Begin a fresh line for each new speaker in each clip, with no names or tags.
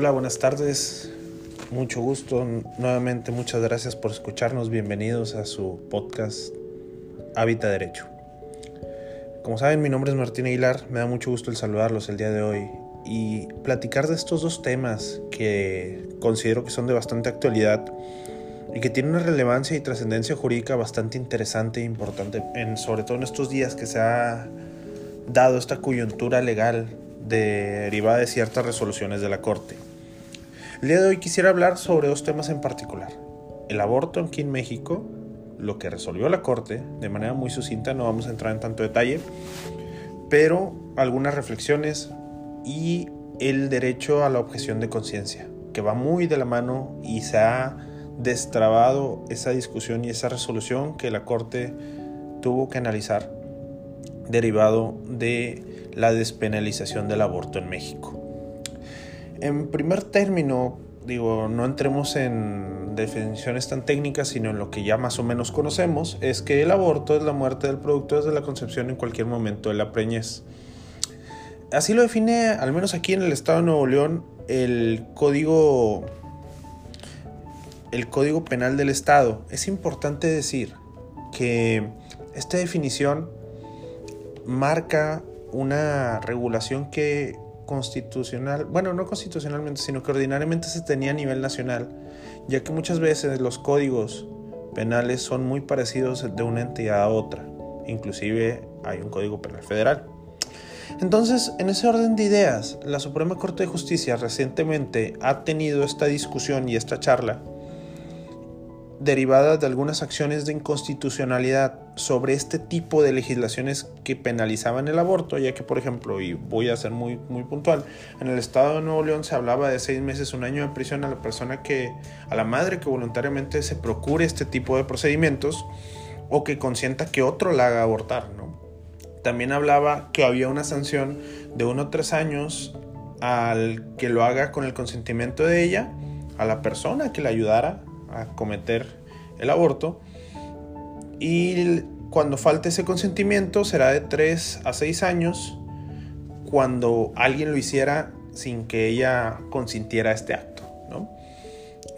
Hola, buenas tardes. Mucho gusto. Nuevamente, muchas gracias por escucharnos. Bienvenidos a su podcast Hábitat Derecho. Como saben, mi nombre es Martín Aguilar. Me da mucho gusto el saludarlos el día de hoy y platicar de estos dos temas que considero que son de bastante actualidad y que tienen una relevancia y trascendencia jurídica bastante interesante e importante, en, sobre todo en estos días que se ha dado esta coyuntura legal derivada de ciertas resoluciones de la Corte. El día de hoy quisiera hablar sobre dos temas en particular. El aborto aquí en México, lo que resolvió la Corte, de manera muy sucinta, no vamos a entrar en tanto detalle, pero algunas reflexiones y el derecho a la objeción de conciencia, que va muy de la mano y se ha destrabado esa discusión y esa resolución que la Corte tuvo que analizar derivado de la despenalización del aborto en México. En primer término, digo, no entremos en definiciones tan técnicas, sino en lo que ya más o menos conocemos, es que el aborto es la muerte del producto desde la concepción en cualquier momento de la preñez. Así lo define, al menos aquí en el estado de Nuevo León, el código el Código Penal del Estado. Es importante decir que esta definición marca una regulación que constitucional, bueno, no constitucionalmente, sino que ordinariamente se tenía a nivel nacional, ya que muchas veces los códigos penales son muy parecidos de una entidad a otra, inclusive hay un código penal federal. Entonces, en ese orden de ideas, la Suprema Corte de Justicia recientemente ha tenido esta discusión y esta charla derivadas de algunas acciones de inconstitucionalidad sobre este tipo de legislaciones que penalizaban el aborto, ya que, por ejemplo, y voy a ser muy, muy puntual, en el estado de Nuevo León se hablaba de seis meses, un año de prisión a la persona que, a la madre que voluntariamente se procure este tipo de procedimientos o que consienta que otro la haga abortar, ¿no? También hablaba que había una sanción de uno o tres años al que lo haga con el consentimiento de ella, a la persona que la ayudara a cometer el aborto. Y cuando falte ese consentimiento será de 3 a 6 años cuando alguien lo hiciera sin que ella consintiera este acto. ¿no?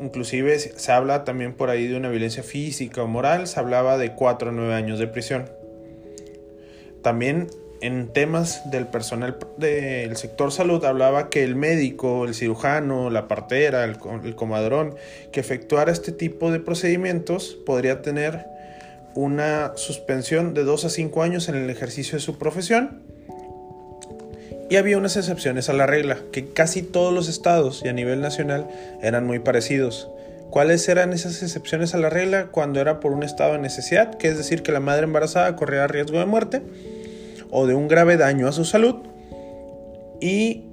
Inclusive se habla también por ahí de una violencia física o moral, se hablaba de 4 a 9 años de prisión. También en temas del personal del sector salud hablaba que el médico, el cirujano, la partera, el, comadrón que efectuara este tipo de procedimientos podría tener una suspensión de 2 a 5 años en el ejercicio de su profesión. Y había unas excepciones a la regla, que casi todos los estados y a nivel nacional eran muy parecidos. ¿Cuáles eran esas excepciones a la regla? Cuando era por un estado de necesidad, que es decir, que la madre embarazada corría riesgo de muerte o de un grave daño a su salud. Y,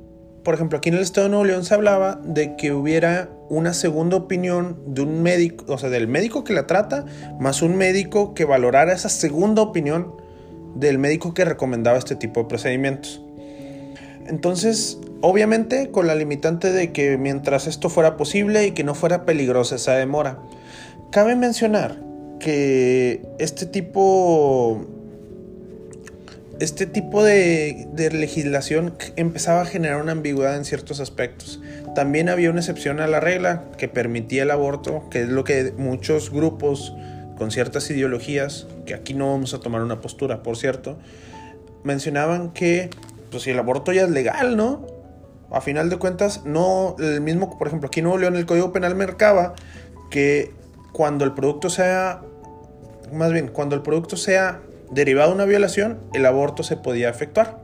por ejemplo, aquí en el estado de Nuevo León se hablaba de que hubiera una segunda opinión de un médico, o sea, del médico que la trata, más un médico que valorara esa segunda opinión del médico que recomendaba este tipo de procedimientos. Entonces, obviamente con la limitante de que mientras esto fuera posible y que no fuera peligrosa esa demora. Cabe mencionar que este tipo este tipo de, legislación empezaba a generar una ambigüedad en ciertos aspectos. También había una excepción a la regla que permitía el aborto, que es lo que muchos grupos con ciertas ideologías, que aquí no vamos a tomar una postura, por cierto, mencionaban que, pues si el aborto ya es legal, ¿no? A final de cuentas, no, el mismo, por ejemplo, aquí en Nuevo León el Código Penal marcaba que cuando el producto sea, más bien, cuando el producto sea derivado de una violación, el aborto se podía efectuar.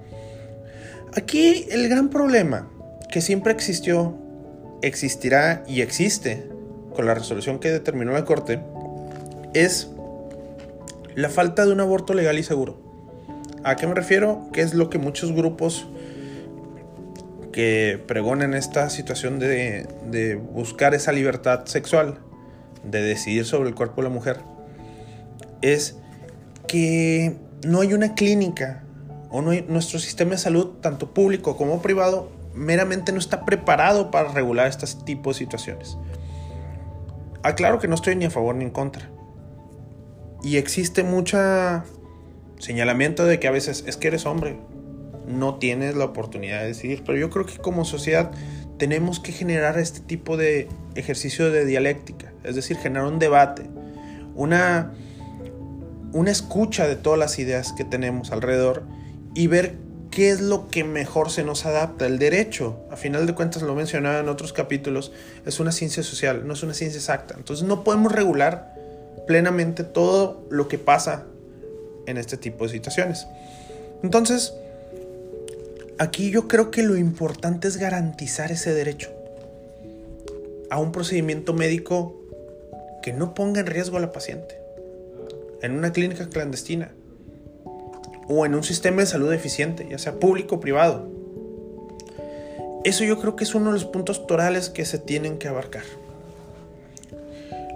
Aquí el gran problema que siempre existió, existirá y existe con la resolución que determinó la Corte es la falta de un aborto legal y seguro. ¿A qué me refiero? Que es lo que muchos grupos que pregonan esta situación de, de buscar esa libertad sexual, de decidir sobre el cuerpo de la mujer, es que no hay una clínica o nuestro sistema de salud, tanto público como privado, meramente no está preparado para regular este tipo de situaciones. Aclaro que no estoy ni a favor ni en contra. Y existe mucha señalamiento de que a veces es que eres hombre, no tienes la oportunidad de decidir, pero yo creo que como sociedad tenemos que generar este tipo de ejercicio de dialéctica, es decir, generar un debate, una, una escucha de todas las ideas que tenemos alrededor y ver qué es lo que mejor se nos adapta. El derecho, a final de cuentas lo mencionaba en otros capítulos, es una ciencia social, no es una ciencia exacta. Entonces no podemos regular plenamente todo lo que pasa en este tipo de situaciones. Entonces, aquí yo creo que lo importante es garantizar ese derecho a un procedimiento médico que no ponga en riesgo a la paciente en una clínica clandestina o en un sistema de salud eficiente, ya sea público o privado. Eso yo creo que es uno de los puntos torales que se tienen que abarcar.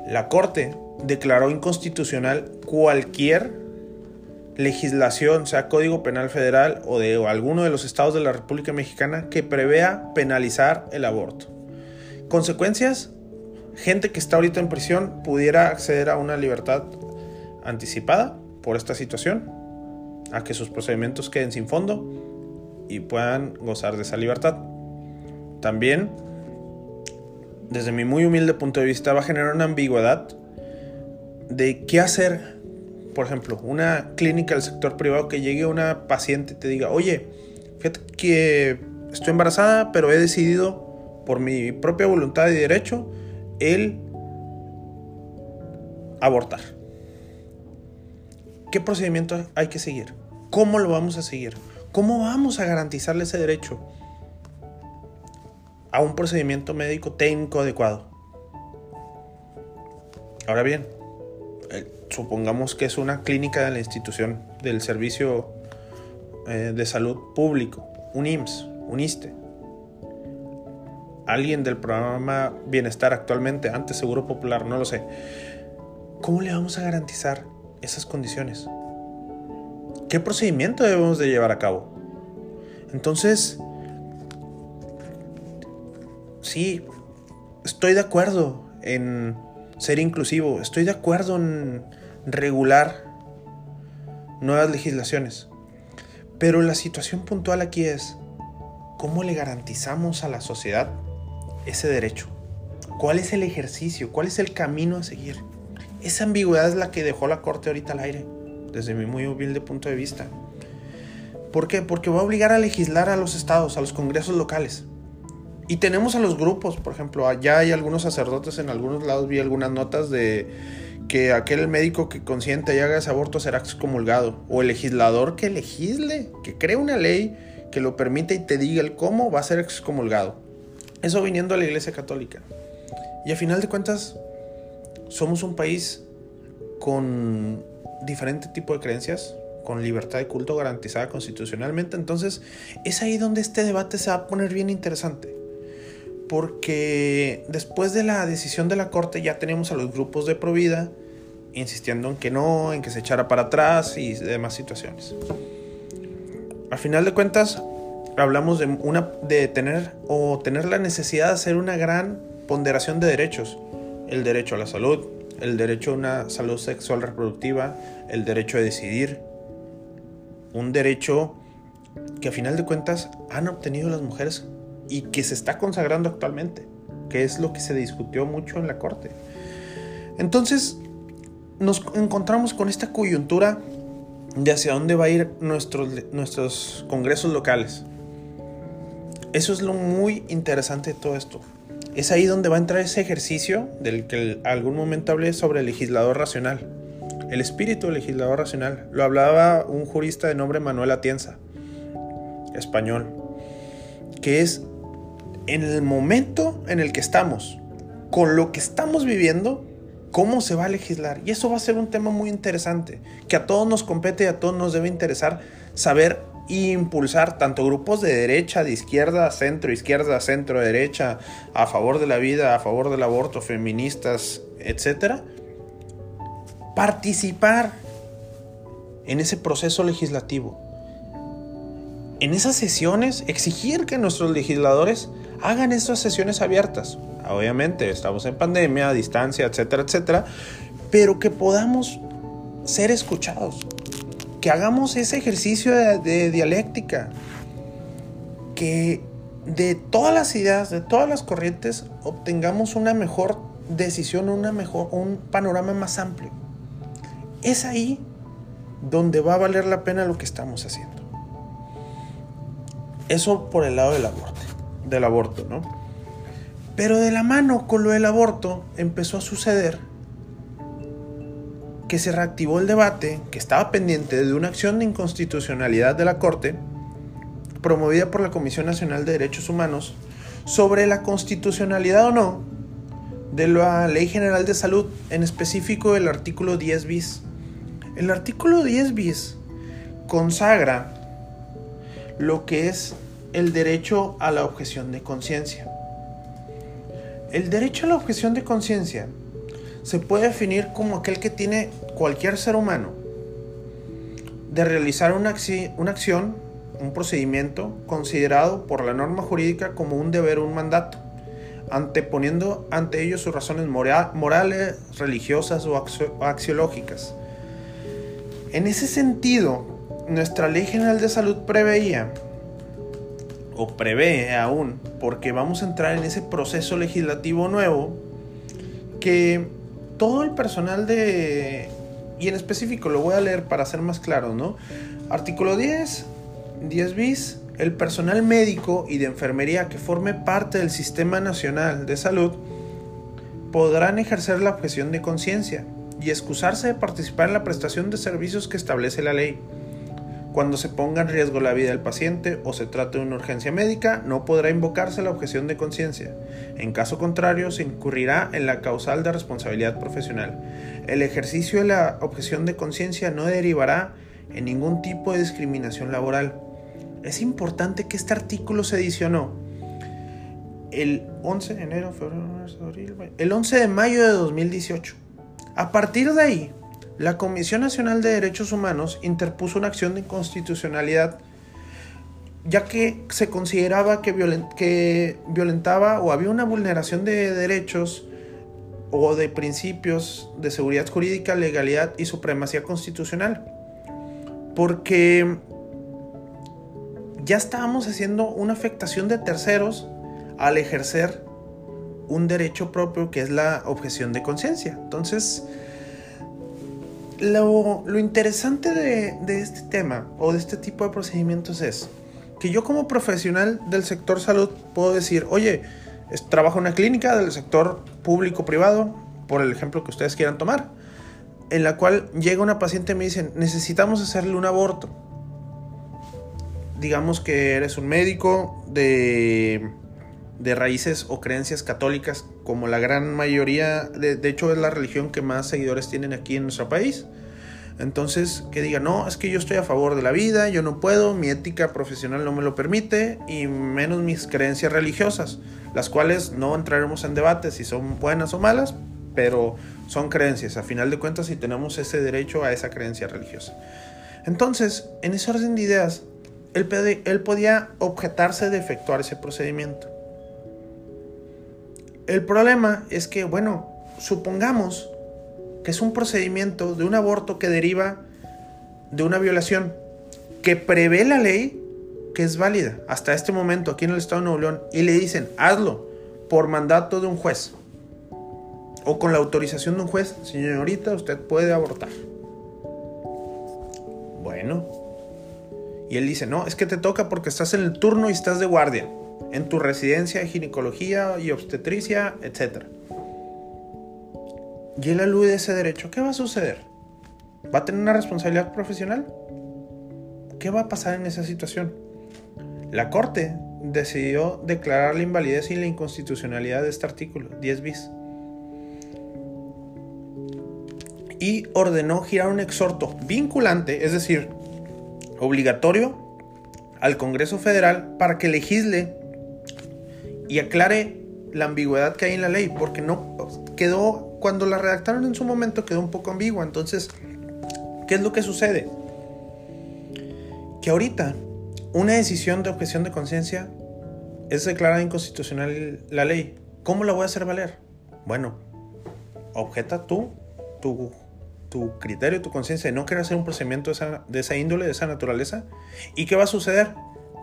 La Corte declaró inconstitucional cualquier legislación, sea Código Penal Federal o de alguno de los estados de la República Mexicana que prevea penalizar el aborto. Consecuencias, gente que está ahorita en prisión pudiera acceder a una libertad anticipada por esta situación a que sus procedimientos queden sin fondo y puedan gozar de esa libertad. También, desde mi muy humilde punto de vista, va a generar una ambigüedad de qué hacer. Por ejemplo, una clínica del sector privado que llegue una paciente y te diga, oye, fíjate que estoy embarazada, pero he decidido por mi propia voluntad y derecho el abortar. ¿Qué procedimiento hay que seguir? ¿Cómo lo vamos a seguir? ¿Cómo vamos a garantizarle ese derecho a un procedimiento médico técnico adecuado? Ahora bien, eh, supongamos que es una clínica de la institución del servicio eh, de salud público, un IMSS, un ISTE. Alguien del programa Bienestar actualmente, antes Seguro Popular, no lo sé. ¿Cómo le vamos a garantizar esas condiciones? ¿Qué procedimiento debemos de llevar a cabo? Entonces, sí, estoy de acuerdo en ser inclusivo, estoy de acuerdo en regular nuevas legislaciones, pero la situación puntual aquí es, ¿cómo le garantizamos a la sociedad ese derecho? ¿Cuál es el ejercicio? ¿Cuál es el camino a seguir? Esa ambigüedad es la que dejó la Corte ahorita al aire, desde mi muy humilde punto de vista. ¿Por qué? Porque va a obligar a legislar a los estados, a los congresos locales. Y tenemos a los grupos, por ejemplo, allá hay algunos sacerdotes en algunos lados, vi algunas notas de que aquel médico que consiente y haga ese aborto será excomulgado. O el legislador que legisle, que cree una ley que lo permite y te diga el cómo, va a ser excomulgado. Eso viniendo a la Iglesia Católica. Y a final de cuentas, somos un país con diferente tipo de creencias, con libertad de culto garantizada constitucionalmente. Entonces, es ahí donde este debate se va a poner bien interesante. Porque después de la decisión de la Corte ya tenemos a los grupos de Provida insistiendo en que no, en que se echara para atrás y demás situaciones. Al final de cuentas, hablamos de, una, de tener o tener la necesidad de hacer una gran ponderación de derechos el derecho a la salud, el derecho a una salud sexual reproductiva, el derecho a decidir, un derecho que a final de cuentas han obtenido las mujeres y que se está consagrando actualmente, que es lo que se discutió mucho en la Corte. Entonces, nos encontramos con esta coyuntura de hacia dónde va a ir nuestros, nuestros congresos locales. Eso es lo muy interesante de todo esto es ahí donde va a entrar ese ejercicio del que algún momento hablé sobre el legislador racional. El espíritu del legislador racional. Lo hablaba un jurista de nombre Manuel Atienza, español, que es en el momento en el que estamos, con lo que estamos viviendo, cómo se va a legislar. Y eso va a ser un tema muy interesante, que a todos nos compete y a todos nos debe interesar saber impulsar tanto grupos de derecha, de izquierda, centro, izquierda, centro, derecha, a favor de la vida, a favor del aborto, feministas, etcétera, participar en ese proceso legislativo. En esas sesiones, exigir que nuestros legisladores hagan esas sesiones abiertas. Obviamente, estamos en pandemia, a distancia, etcétera, etcétera, pero que podamos ser escuchados, que hagamos ese ejercicio de, dialéctica, que de todas las ideas, de todas las corrientes, obtengamos una mejor decisión, una mejor, un panorama más amplio. Es ahí donde va a valer la pena lo que estamos haciendo. Eso por el lado del aborto, del aborto, ¿no? Pero de la mano con lo del aborto empezó a suceder que se reactivó el debate que estaba pendiente de una acción de inconstitucionalidad de la Corte promovida por la Comisión Nacional de Derechos Humanos sobre la constitucionalidad o no de la Ley General de Salud, en específico el artículo 10 bis. El artículo 10 bis consagra lo que es el derecho a la objeción de conciencia. El derecho a la objeción de conciencia se puede definir como aquel que tiene cualquier ser humano de realizar una, acción, un procedimiento considerado por la norma jurídica como un deber o un mandato, anteponiendo ante ellos sus razones morales, religiosas o axiológicas. En ese sentido, nuestra Ley General de Salud preveía, o prevé aún, porque vamos a entrar en ese proceso legislativo nuevo, que todo el personal de... Y en específico lo voy a leer para ser más claro, ¿no? Artículo 10, 10 bis, el personal médico y de enfermería que forme parte del Sistema Nacional de Salud podrán ejercer la objeción de conciencia y excusarse de participar en la prestación de servicios que establece la ley cuando se ponga en riesgo la vida del paciente o se trate de una urgencia médica, no podrá invocarse la objeción de conciencia. En caso contrario, se incurrirá en la causal de responsabilidad profesional. El ejercicio de la objeción de conciencia no derivará en ningún tipo de discriminación laboral. Es importante que este artículo se adicionó el 11 de enero, febrero, el 11 de mayo de 2018. A partir de ahí, la Comisión Nacional de Derechos Humanos interpuso una acción de inconstitucionalidad ya que se consideraba que, violentaba o había una vulneración de derechos o de principios de seguridad jurídica, legalidad y supremacía constitucional. Porque ya estábamos haciendo una afectación de terceros al ejercer un derecho propio que es la objeción de conciencia. Entonces, lo, interesante de, este tema o de este tipo de procedimientos es que yo como profesional del sector salud puedo decir, oye, trabajo en una clínica del sector público-privado, por el ejemplo que ustedes quieran tomar, en la cual llega una paciente y me dicen, necesitamos hacerle un aborto. Digamos que eres un médico de, de raíces o creencias católicas como la gran mayoría, de, hecho es la religión que más seguidores tienen aquí en nuestro país. Entonces, que diga, no, es que yo estoy a favor de la vida, yo no puedo, mi ética profesional no me lo permite, y menos mis creencias religiosas, las cuales no entraremos en debate si son buenas o malas, pero son creencias. A final de cuentas, si tenemos ese derecho a esa creencia religiosa. Entonces, en ese orden de ideas, él podía objetarse de efectuar ese procedimiento. El problema es que, bueno, supongamos que es un procedimiento de un aborto que deriva de una violación que prevé la ley que es válida hasta este momento aquí en el estado de Nuevo León y le dicen hazlo por mandato de un juez o con la autorización de un juez, señorita, usted puede abortar. Bueno. Y él dice, no, es que te toca porque estás en el turno y estás de guardia en tu residencia de ginecología y obstetricia, etc. Y él alude ese derecho. ¿Qué va a suceder? ¿Va a tener una responsabilidad profesional? ¿Qué va a pasar en esa situación? La Corte decidió declarar la invalidez y la inconstitucionalidad de este artículo 10 bis. Y ordenó girar un exhorto vinculante, es decir, obligatorio al Congreso Federal para que legisle y aclare la ambigüedad que hay en la ley, porque no quedó, cuando la redactaron en su momento quedó un poco ambigua. Entonces, ¿qué es lo que sucede? Que ahorita una decisión de objeción de conciencia es declarada inconstitucional la ley. ¿Cómo la voy a hacer valer? Bueno, objeta tú tu, tu criterio, tu conciencia de no querer hacer un procedimiento de esa, de esa índole, de esa naturaleza. ¿Y qué va a suceder?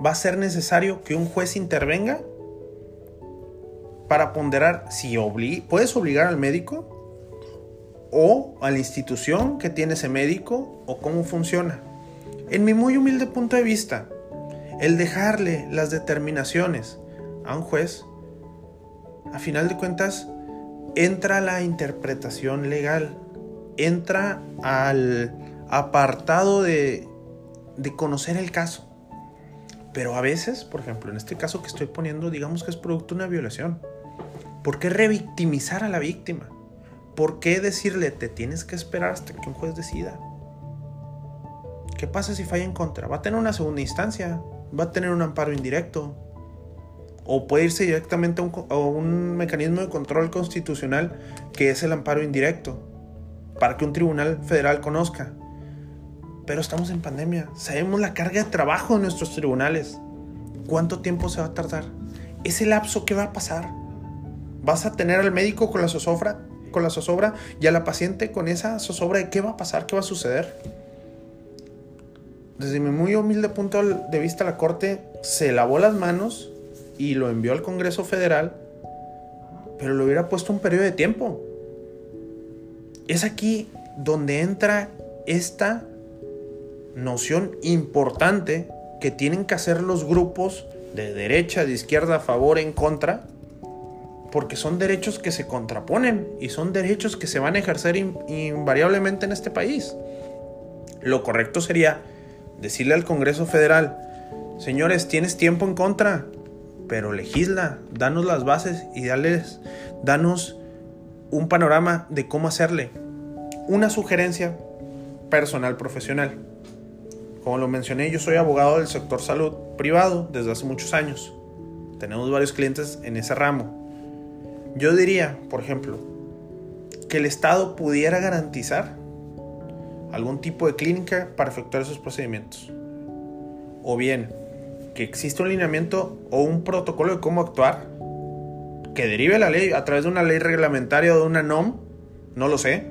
va a ser necesario que un juez intervenga para ponderar si puedes obligar al médico o a la institución que tiene ese médico o cómo funciona. En mi muy humilde punto de vista, el dejarle las determinaciones a un juez, a final de cuentas, entra la interpretación legal, entra al apartado de, de conocer el caso. Pero a veces, por ejemplo, en este caso que estoy poniendo, digamos que es producto de una violación. ¿Por qué revictimizar a la víctima? ¿Por qué decirle te tienes que esperar hasta que un juez decida? ¿Qué pasa si falla en contra? Va a tener una segunda instancia, va a tener un amparo indirecto, o puede irse directamente a un, mecanismo de control constitucional que es el amparo indirecto, para que un tribunal federal conozca. Pero estamos en pandemia, sabemos la carga de trabajo de nuestros tribunales. ¿Cuánto tiempo se va a tardar? ¿Ese lapso qué va a pasar? ¿Vas a tener al médico con la zozobra, con la y a la paciente con esa zozobra de qué va a pasar, qué va a suceder? Desde mi muy humilde punto de vista, la Corte se lavó las manos y lo envió al Congreso Federal, pero le hubiera puesto un periodo de tiempo. Es aquí donde entra esta noción importante que tienen que hacer los grupos de derecha, de izquierda, a favor, en contra, porque son derechos que se contraponen y son derechos que se van a ejercer invariablemente en este país. Lo correcto sería decirle al Congreso Federal, señores, tienes tiempo en contra, pero legisla, danos las bases y dales, danos un panorama de cómo hacerle. Una sugerencia personal profesional. Como lo mencioné, yo soy abogado del sector salud privado desde hace muchos años. Tenemos varios clientes en ese ramo. Yo diría, por ejemplo, que el Estado pudiera garantizar algún tipo de clínica para efectuar esos procedimientos. O bien, que exista un lineamiento o un protocolo de cómo actuar que derive la ley a través de una ley reglamentaria o de una NOM, no lo sé,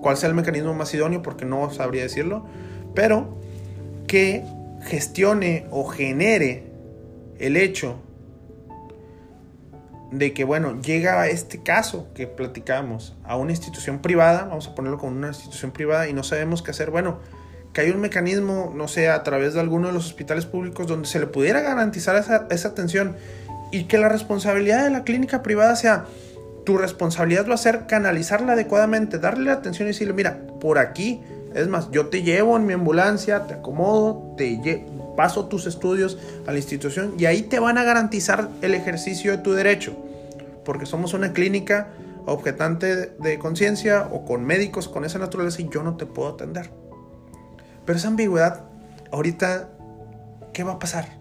cuál sea el mecanismo más idóneo porque no sabría decirlo, pero que gestione o genere el hecho de que, bueno, llega a este caso que platicamos a una institución privada, vamos a ponerlo como una institución privada y no sabemos qué hacer, bueno, que hay un mecanismo, no sé, a través de alguno de los hospitales públicos donde se le pudiera garantizar esa, atención y que la responsabilidad de la clínica privada sea, tu responsabilidad va a ser canalizarla adecuadamente, darle la atención y decirle, mira, por aquí, es más, yo te llevo en mi ambulancia, te acomodo, te paso tus estudios a la institución y ahí te van a garantizar el ejercicio de tu derecho, porque somos una clínica objetante de conciencia o con médicos con esa naturaleza y yo no te puedo atender. Pero esa ambigüedad, ahorita, ¿qué va a pasar?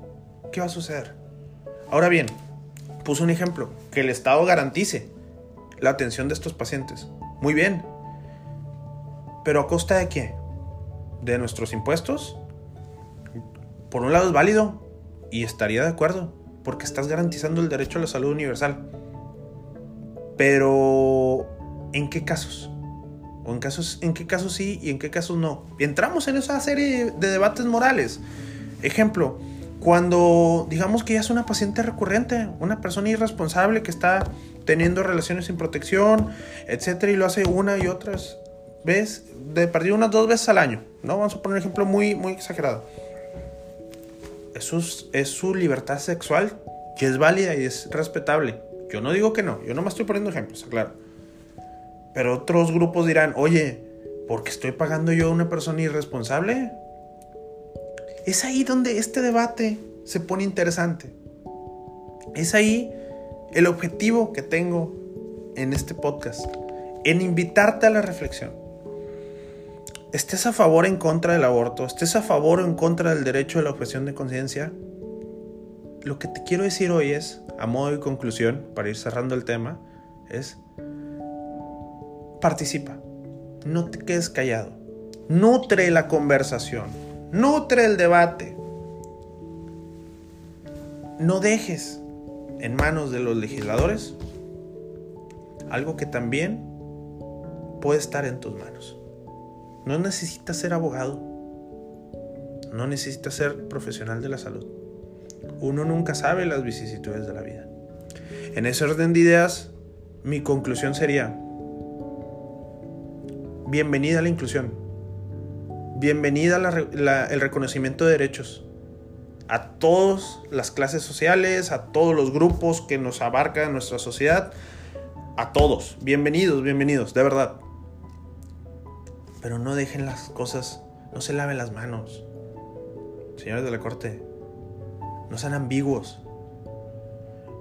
¿Qué va a suceder? Ahora bien, puse un ejemplo, que el Estado garantice la atención de estos pacientes. Muy bien. Pero a costa de qué? ¿De nuestros impuestos? por un lado es válido y estaría de acuerdo, porque estás garantizando el derecho a la salud universal. Pero, ¿en qué casos? ¿O en, casos, en qué casos sí y en qué casos no? entramos en esa serie de debates morales. Ejemplo, cuando digamos que ya es una paciente recurrente, una persona irresponsable que está teniendo relaciones sin protección, etcétera, y lo hace una y otras veces, de perdido unas dos veces al año, ¿no? Vamos a poner un ejemplo muy, muy exagerado es su, libertad sexual que es válida y es respetable. Yo no digo que no, yo no me estoy poniendo ejemplos, claro. Pero otros grupos dirán, oye, ¿por qué estoy pagando yo a una persona irresponsable? Es ahí donde este debate se pone interesante. Es ahí el objetivo que tengo en este podcast, en invitarte a la reflexión estés a favor o en contra del aborto, estés a favor o en contra del derecho a la objeción de conciencia, lo que te quiero decir hoy es, a modo de conclusión, para ir cerrando el tema, es participa, no te quedes callado, nutre la conversación, nutre el debate, no dejes en manos de los legisladores algo que también puede estar en tus manos. No necesitas ser abogado. No necesitas ser profesional de la salud. Uno nunca sabe las vicisitudes de la vida. En ese orden de ideas, mi conclusión sería, bienvenida a la inclusión, bienvenida el reconocimiento de derechos a todas las clases sociales, a todos los grupos que nos abarcan nuestra sociedad, a todos, bienvenidos, bienvenidos, de verdad. Pero no dejen las cosas, no se laven las manos. Señores de la corte, no sean ambiguos.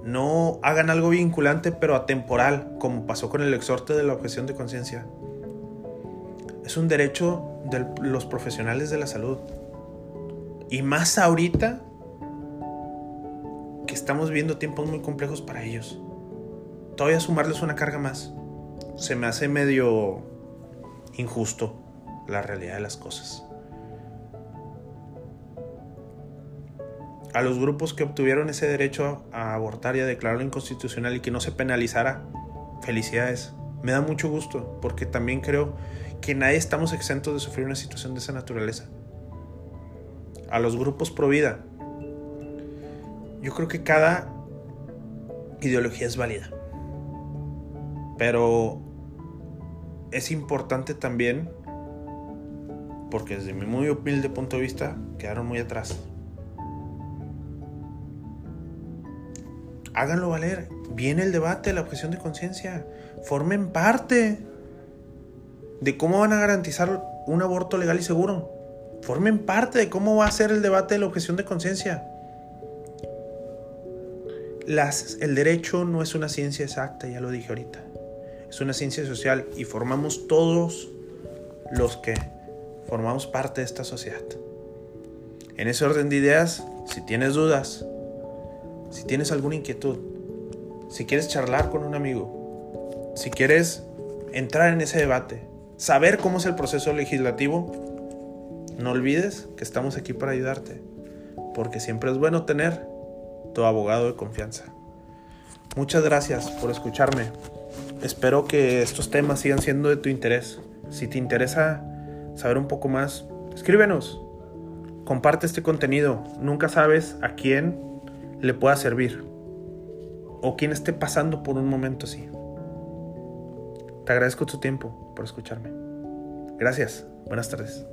No hagan algo vinculante pero atemporal, como pasó con el exhorte de la objeción de conciencia. Es un derecho de los profesionales de la salud. Y más ahorita que estamos viendo tiempos muy complejos para ellos. Todavía sumarles una carga más. Se me hace medio injusto la realidad de las cosas. A los grupos que obtuvieron ese derecho a abortar y a declararlo inconstitucional y que no se penalizara, felicidades. Me da mucho gusto porque también creo que nadie estamos exentos de sufrir una situación de esa naturaleza. A los grupos pro vida, yo creo que cada ideología es válida. Pero es importante también, porque desde mi muy humilde punto de vista, quedaron muy atrás. Háganlo valer. Viene el debate, la objeción de conciencia. Formen parte de cómo van a garantizar un aborto legal y seguro. Formen parte de cómo va a ser el debate de la objeción de conciencia. el derecho no es una ciencia exacta, ya lo dije ahorita. Es una ciencia social y formamos todos los que formamos parte de esta sociedad. En ese orden de ideas, si tienes dudas, si tienes alguna inquietud, si quieres charlar con un amigo, si quieres entrar en ese debate, saber cómo es el proceso legislativo, no olvides que estamos aquí para ayudarte, porque siempre es bueno tener tu abogado de confianza. Muchas gracias por escucharme. Espero que estos temas sigan siendo de tu interés. Si te interesa saber un poco más, escríbenos. Comparte este contenido. Nunca sabes a quién le pueda servir o quien esté pasando por un momento así. Te agradezco tu tiempo por escucharme. Gracias. Buenas tardes.